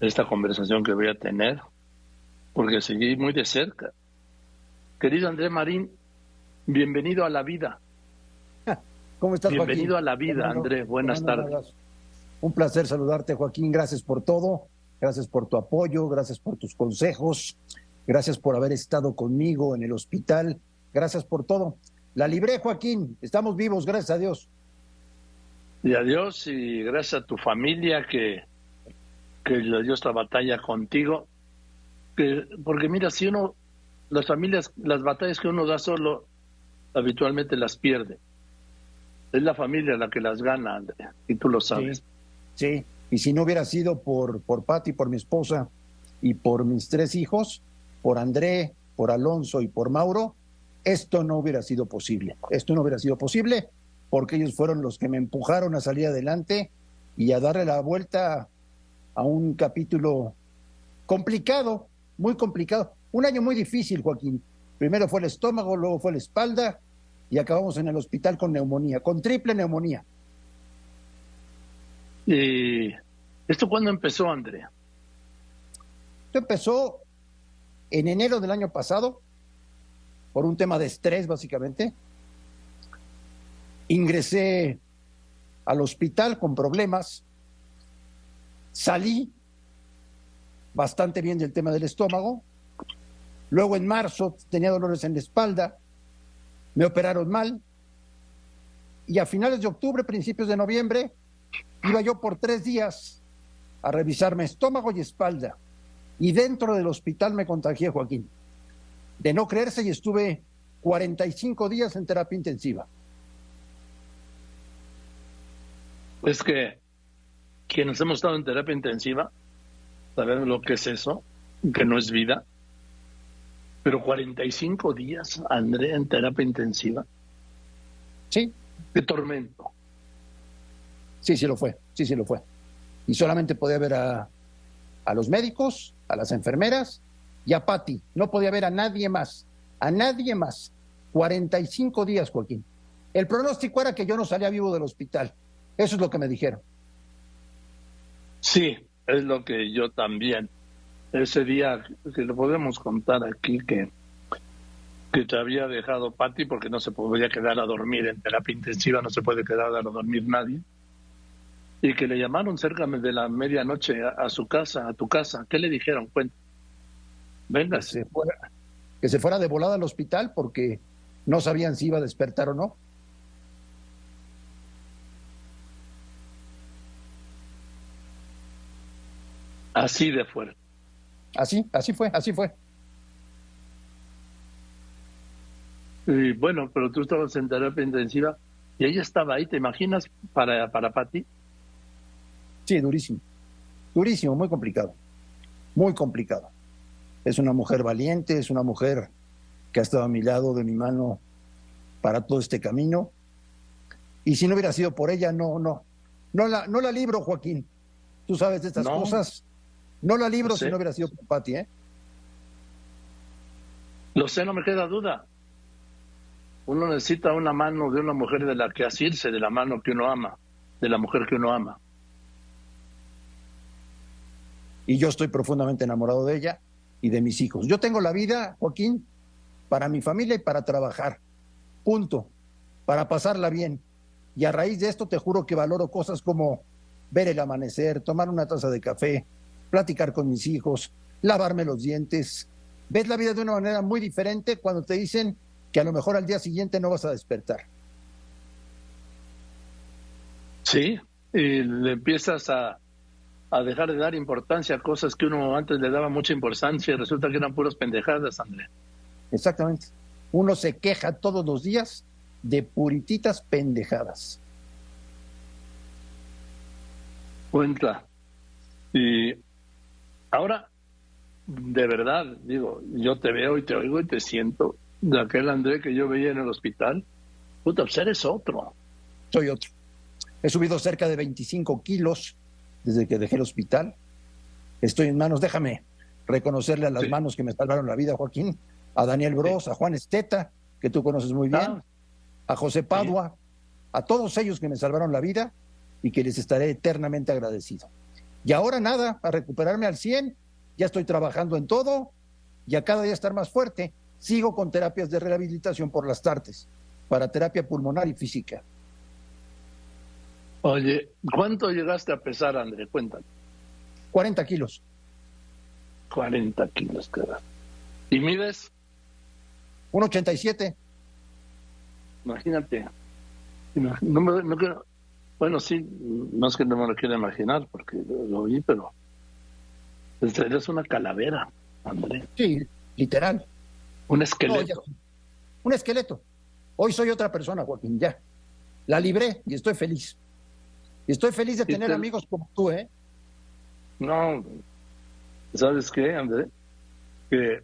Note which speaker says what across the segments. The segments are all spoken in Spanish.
Speaker 1: esta conversación que voy a tener, porque seguí muy de cerca. Querido André Marín, bienvenido a la vida.
Speaker 2: ¿Cómo estás,
Speaker 1: Bienvenido a la vida, André. Buenas tardes.
Speaker 2: Un placer saludarte, Joaquín. Gracias por todo. Gracias por tu apoyo. Gracias por tus consejos. Gracias por haber estado conmigo en el hospital. Gracias por todo. La libré, Joaquín. Estamos vivos, gracias a Dios.
Speaker 1: Y a Dios y gracias a tu familia que, que le dio esta batalla contigo. Que, porque mira, si uno, las familias, las batallas que uno da solo, habitualmente las pierde. Es la familia la que las gana, Andrea, y tú lo sabes.
Speaker 2: Sí, y si no hubiera sido por, por Pati, por mi esposa y por mis tres hijos, por André, por Alonso y por Mauro, esto no hubiera sido posible. Esto no hubiera sido posible porque ellos fueron los que me empujaron a salir adelante y a darle la vuelta a un capítulo complicado, muy complicado. Un año muy difícil, Joaquín. Primero fue el estómago, luego fue la espalda y acabamos en el hospital con neumonía, con triple neumonía.
Speaker 1: ¿Y esto cuándo empezó, Andrea?
Speaker 2: Esto empezó en enero del año pasado, por un tema de estrés, básicamente. Ingresé al hospital con problemas. Salí bastante bien del tema del estómago. Luego en marzo tenía dolores en la espalda. Me operaron mal. Y a finales de octubre, principios de noviembre, iba yo por tres días a revisarme estómago y espalda. Y dentro del hospital me contagié, Joaquín. De no creerse y estuve 45 días en terapia intensiva.
Speaker 1: Es que quienes hemos estado en terapia intensiva sabemos lo que es eso, que no es vida. Pero 45 días, André, en terapia intensiva.
Speaker 2: Sí.
Speaker 1: De tormento.
Speaker 2: Sí, sí lo fue, sí, sí lo fue. Y solamente podía ver a, a los médicos, a las enfermeras y a Patti. No podía ver a nadie más, a nadie más. 45 días, Joaquín. El pronóstico era que yo no salía vivo del hospital. Eso es lo que me dijeron.
Speaker 1: Sí, es lo que yo también. Ese día que lo podemos contar aquí que que te había dejado Patti porque no se podía quedar a dormir en terapia intensiva, no se puede quedar a dormir nadie y que le llamaron cerca de la medianoche a, su casa, a tu casa. ¿Qué le dijeron? Cuenta.
Speaker 2: Venga. Que se, fuera, que se fuera de volada al hospital porque no sabían si iba a despertar o no.
Speaker 1: Así de fuerte.
Speaker 2: Así, así fue, así fue.
Speaker 1: Y bueno, pero tú estabas en terapia intensiva y ella estaba ahí, ¿te imaginas? Para, para Pati.
Speaker 2: Sí, durísimo. Durísimo, muy complicado. Muy complicado. Es una mujer valiente, es una mujer que ha estado a mi lado, de mi mano, para todo este camino. Y si no hubiera sido por ella, no, no. No la, no la libro, Joaquín. Tú sabes de estas cosas. No la libro si no hubiera sido por Pati, ¿eh?
Speaker 1: Lo sé, no me queda duda. Uno necesita una mano de una mujer de la que asirse, de la mano que uno ama, de la mujer que uno ama
Speaker 2: y yo estoy profundamente enamorado de ella y de mis hijos. Yo tengo la vida, Joaquín, para mi familia y para trabajar. Punto. Para pasarla bien. Y a raíz de esto te juro que valoro cosas como ver el amanecer, tomar una taza de café, platicar con mis hijos, lavarme los dientes. Ves la vida de una manera muy diferente cuando te dicen que a lo mejor al día siguiente no vas a despertar.
Speaker 1: Sí, y le empiezas a, a dejar de dar importancia a cosas que uno antes le daba mucha importancia y resulta que eran puras pendejadas, André.
Speaker 2: Exactamente. Uno se queja todos los días de purititas pendejadas.
Speaker 1: Cuenta. Y ahora, de verdad, digo, yo te veo y te oigo y te siento de aquel André que yo veía en el hospital. Puta, pues eres otro.
Speaker 2: Soy otro. He subido cerca de 25 kilos desde que dejé el hospital. Estoy en manos, déjame reconocerle a las manos que me salvaron la vida, Joaquín, a Daniel Bros, a Juan Esteta, que tú conoces muy bien, ah. a José Padua, a todos ellos que me salvaron la vida y que les estaré eternamente agradecido. Y ahora nada, a recuperarme al 100, ya estoy trabajando en todo y a cada día estar más fuerte. Sigo con terapias de rehabilitación por las tardes, para terapia pulmonar y física.
Speaker 1: Oye, ¿cuánto llegaste a pesar, André? Cuéntame.
Speaker 2: 40 kilos.
Speaker 1: 40 kilos, cara. ¿Y mides?
Speaker 2: 1,87.
Speaker 1: Imagínate. No, me, no, bueno, sí, es que no me lo quiera imaginar, porque lo, vi, pero eres una calavera, André.
Speaker 2: Sí, literal.
Speaker 1: Un esqueleto.
Speaker 2: un esqueleto. Hoy soy otra persona, Joaquín, ya. La libré y estoy feliz. Y estoy feliz de tener amigos como tú, ¿eh?
Speaker 1: No, ¿sabes qué, André? Que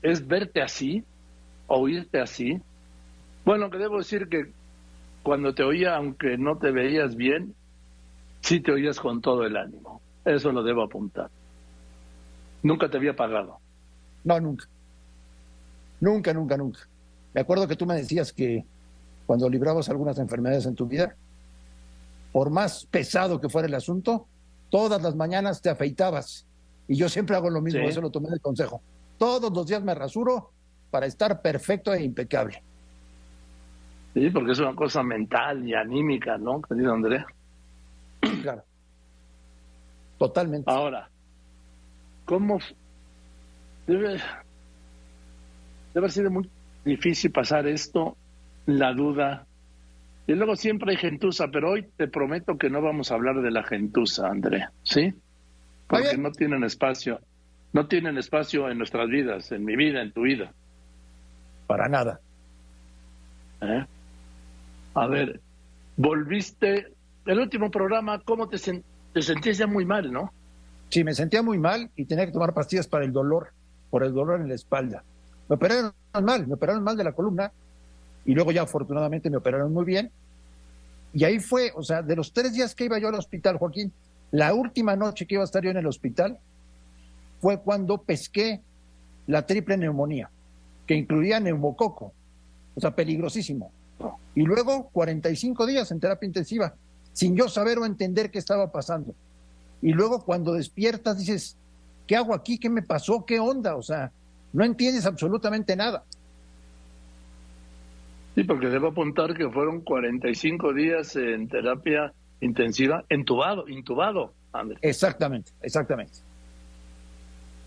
Speaker 1: es verte así, oírte así. Bueno, que debo decir que cuando te oía, aunque no te veías bien, sí te oías con todo el ánimo. Eso lo debo apuntar. Nunca te había pagado.
Speaker 2: No, nunca. Nunca, nunca, nunca. Me acuerdo que tú me decías que cuando librabas algunas enfermedades en tu vida, por más pesado que fuera el asunto, todas las mañanas te afeitabas. Y yo siempre hago lo mismo, eso lo tomé de consejo. Todos los días me rasuro para estar perfecto e impecable.
Speaker 1: Sí, porque es una cosa mental y anímica, ¿no, querido Andrés?
Speaker 2: Claro. Totalmente.
Speaker 1: Ahora, ¿cómo debe, debe haber sido muy difícil pasar esto, la duda? Y luego siempre hay gentuza, pero hoy te prometo que no vamos a hablar de la gentuza, André, ¿sí? Porque no tienen espacio, no tienen espacio en nuestras vidas, en mi vida, en tu vida.
Speaker 2: Para nada.
Speaker 1: ¿Eh? A ver, volviste, el último programa, ¿cómo te, te sentías ya muy mal, no?
Speaker 2: Sí, me sentía muy mal y tenía que tomar pastillas para el dolor, por el dolor en la espalda. Me operaron mal, me operaron mal de la columna y luego ya afortunadamente me operaron muy bien. Y ahí fue, o sea, de los tres días que iba yo al hospital, Joaquín, la última noche que iba a estar yo en el hospital fue cuando pesqué la triple neumonía, que incluía neumococo, o sea, peligrosísimo. Y luego 45 días en terapia intensiva, sin yo saber o entender qué estaba pasando. Y luego cuando despiertas dices, ¿qué hago aquí? ¿Qué me pasó? ¿Qué onda? O sea, no entiendes absolutamente nada.
Speaker 1: Sí, porque debo apuntar que fueron 45 días en terapia intensiva, entubado, intubado, Andrés.
Speaker 2: Exactamente, exactamente.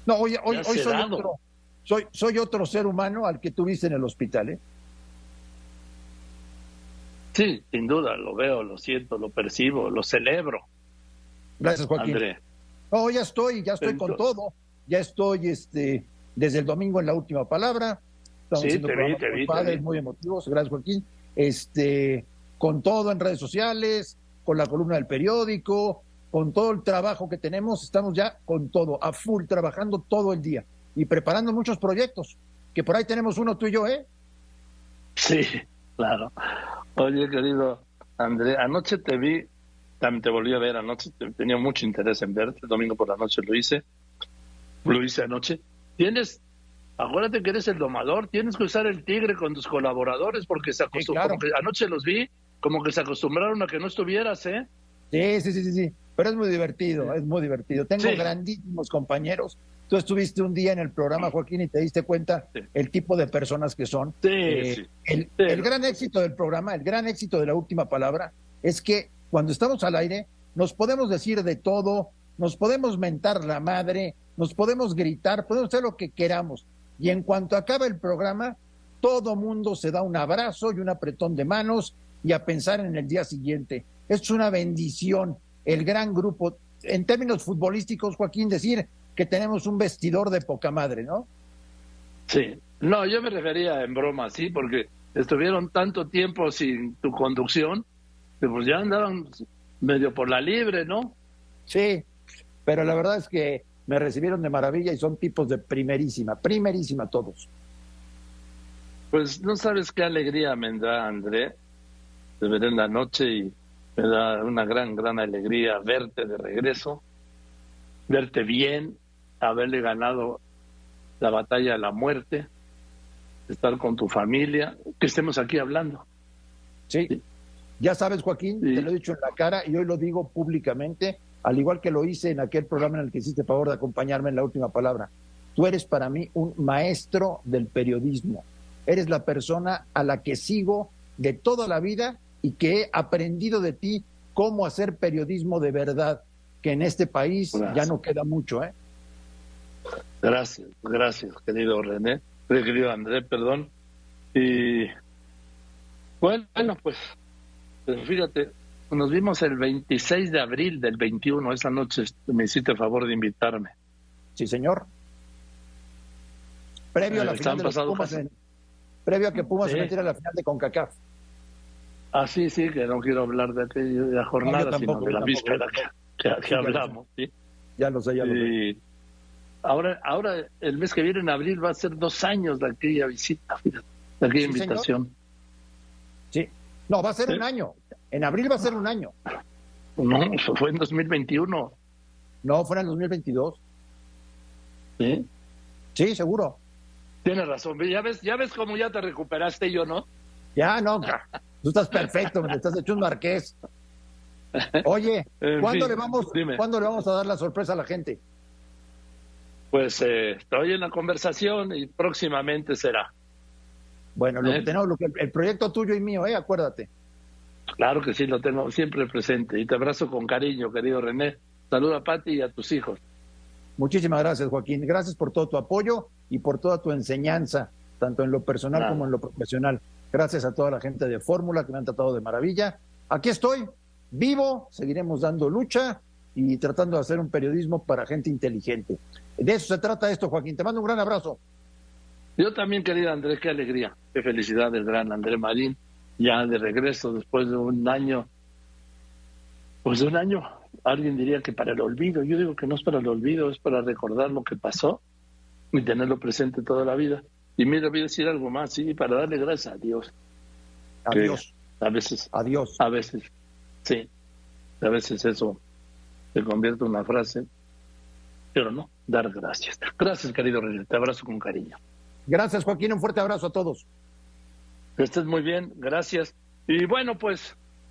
Speaker 2: No, hoy, hoy, hoy soy, otro, soy, soy otro ser humano al que tuviste en el hospital, ¿eh?
Speaker 1: Sí, sin duda, lo veo, lo siento, lo percibo, lo celebro.
Speaker 2: Gracias, Joaquín. Oh, ya estoy, ya estoy con todo. Ya estoy este, desde el domingo en la última palabra.
Speaker 1: Estamos sí, te vi, te vi,
Speaker 2: padres muy emotivos. Gracias, Joaquín. Este, con todo en redes sociales, con la columna del periódico, con todo el trabajo que tenemos, estamos ya con todo, a full, trabajando todo el día y preparando muchos proyectos, que por ahí tenemos uno tú y yo, ¿eh?
Speaker 1: Sí, claro. Oye, querido André, anoche te vi, también te volví a ver anoche, tenía mucho interés en verte, el domingo por la noche lo hice, lo hice anoche. Tienes, acuérdate que eres el domador, tienes que usar el tigre con tus colaboradores porque se acostumbraron, anoche los vi, como que se acostumbraron a que no estuvieras, ¿eh?
Speaker 2: Sí, sí, sí, sí, sí. pero es muy divertido, es muy divertido. Tengo grandísimos compañeros Tú estuviste un día en el programa, Joaquín, y te diste cuenta el tipo de personas que son.
Speaker 1: Sí, eh,
Speaker 2: el, el, gran éxito del programa, el gran éxito de la última palabra, es que cuando estamos al aire nos podemos decir de todo, nos podemos mentar la madre, nos podemos gritar, podemos hacer lo que queramos. Y en cuanto acaba el programa, todo mundo se da un abrazo y un apretón de manos y a pensar en el día siguiente. Es una bendición el gran grupo. En términos futbolísticos, Joaquín, decir que tenemos un vestidor de poca madre, ¿no?
Speaker 1: Sí, no, yo me refería en broma, sí, porque estuvieron tanto tiempo sin tu conducción, que pues ya andaban medio por la libre, ¿no?
Speaker 2: Sí, pero la verdad es que me recibieron de maravilla y son tipos de primerísima, primerísima todos.
Speaker 1: Pues no sabes qué alegría me da, André, de ver en la noche y me da una gran, gran alegría verte de regreso, verte bien, haberle ganado la batalla a la muerte, estar con tu familia, que estemos aquí hablando.
Speaker 2: Sí. Ya sabes, Joaquín, te lo he dicho en la cara y hoy lo digo públicamente, al igual que lo hice en aquel programa en el que hiciste favor de acompañarme en la última palabra. Tú eres para mí un maestro del periodismo. Eres la persona a la que sigo de toda la vida y que he aprendido de ti cómo hacer periodismo de verdad, que en este país ya no queda mucho. ¿eh?
Speaker 1: Gracias, gracias, querido René, eh, querido André, perdón. Y bueno, pues, pues fíjate, nos vimos el 26 de abril del 21, esa noche me hiciste el favor de invitarme.
Speaker 2: Sí, señor. Previo a la eh, final de los Pumas, previo a que Pumas se metiera a la final de CONCACAF.
Speaker 1: Ah, sí, sí, que no quiero hablar de aquella jornada, sino de la víspera que, hablamos. ¿sí?
Speaker 2: Ya lo sé, ya lo sé.
Speaker 1: Ahora, ahora, el mes que viene, en abril, va a ser dos años de aquella visita, de aquella invitación.
Speaker 2: Sí, no, va a ser un año. En abril va a ser un año.
Speaker 1: No, fue en 2021.
Speaker 2: No, fue en el 2022.
Speaker 1: ¿Sí?
Speaker 2: Sí, seguro.
Speaker 1: Tienes razón. Ya ves, ya ves cómo ya te recuperaste yo, ¿no?
Speaker 2: Ya, no. Tú estás perfecto, me estás hecho un marqués. Oye, ¿cuándo, le vamos, ¿cuándo le vamos a dar la sorpresa a la gente?
Speaker 1: Pues eh, estoy en la conversación y próximamente será.
Speaker 2: Bueno, lo que ¿Eh? tenemos, lo que, el proyecto tuyo y mío, ¿eh? Acuérdate.
Speaker 1: Claro que sí, lo tengo siempre presente. Y te abrazo con cariño, querido René. Saluda a Pati y a tus hijos.
Speaker 2: Muchísimas gracias, Joaquín. Gracias por todo tu apoyo y por toda tu enseñanza, tanto en lo personal como en lo profesional. Gracias a toda la gente de Fórmula que me han tratado de maravilla. Aquí estoy, vivo, seguiremos dando lucha y tratando de hacer un periodismo para gente inteligente. De eso se trata esto, Joaquín. Te mando un gran abrazo.
Speaker 1: Yo también, querido Andrés, qué alegría, qué felicidad del gran Andrés Marín, ya de regreso después de un año, pues de un año, alguien diría que para el olvido. Yo digo que no es para el olvido, es para recordar lo que pasó y tenerlo presente toda la vida. Y mira, voy a decir algo más, sí, para darle gracias a Dios.
Speaker 2: Adiós.
Speaker 1: A veces.
Speaker 2: Adiós.
Speaker 1: A veces, sí. A veces eso se convierte en una frase, pero no, dar gracias. Gracias, querido René, te abrazo con cariño.
Speaker 2: Gracias, Joaquín, un fuerte abrazo a todos.
Speaker 1: Que estés muy bien, gracias. Y bueno, pues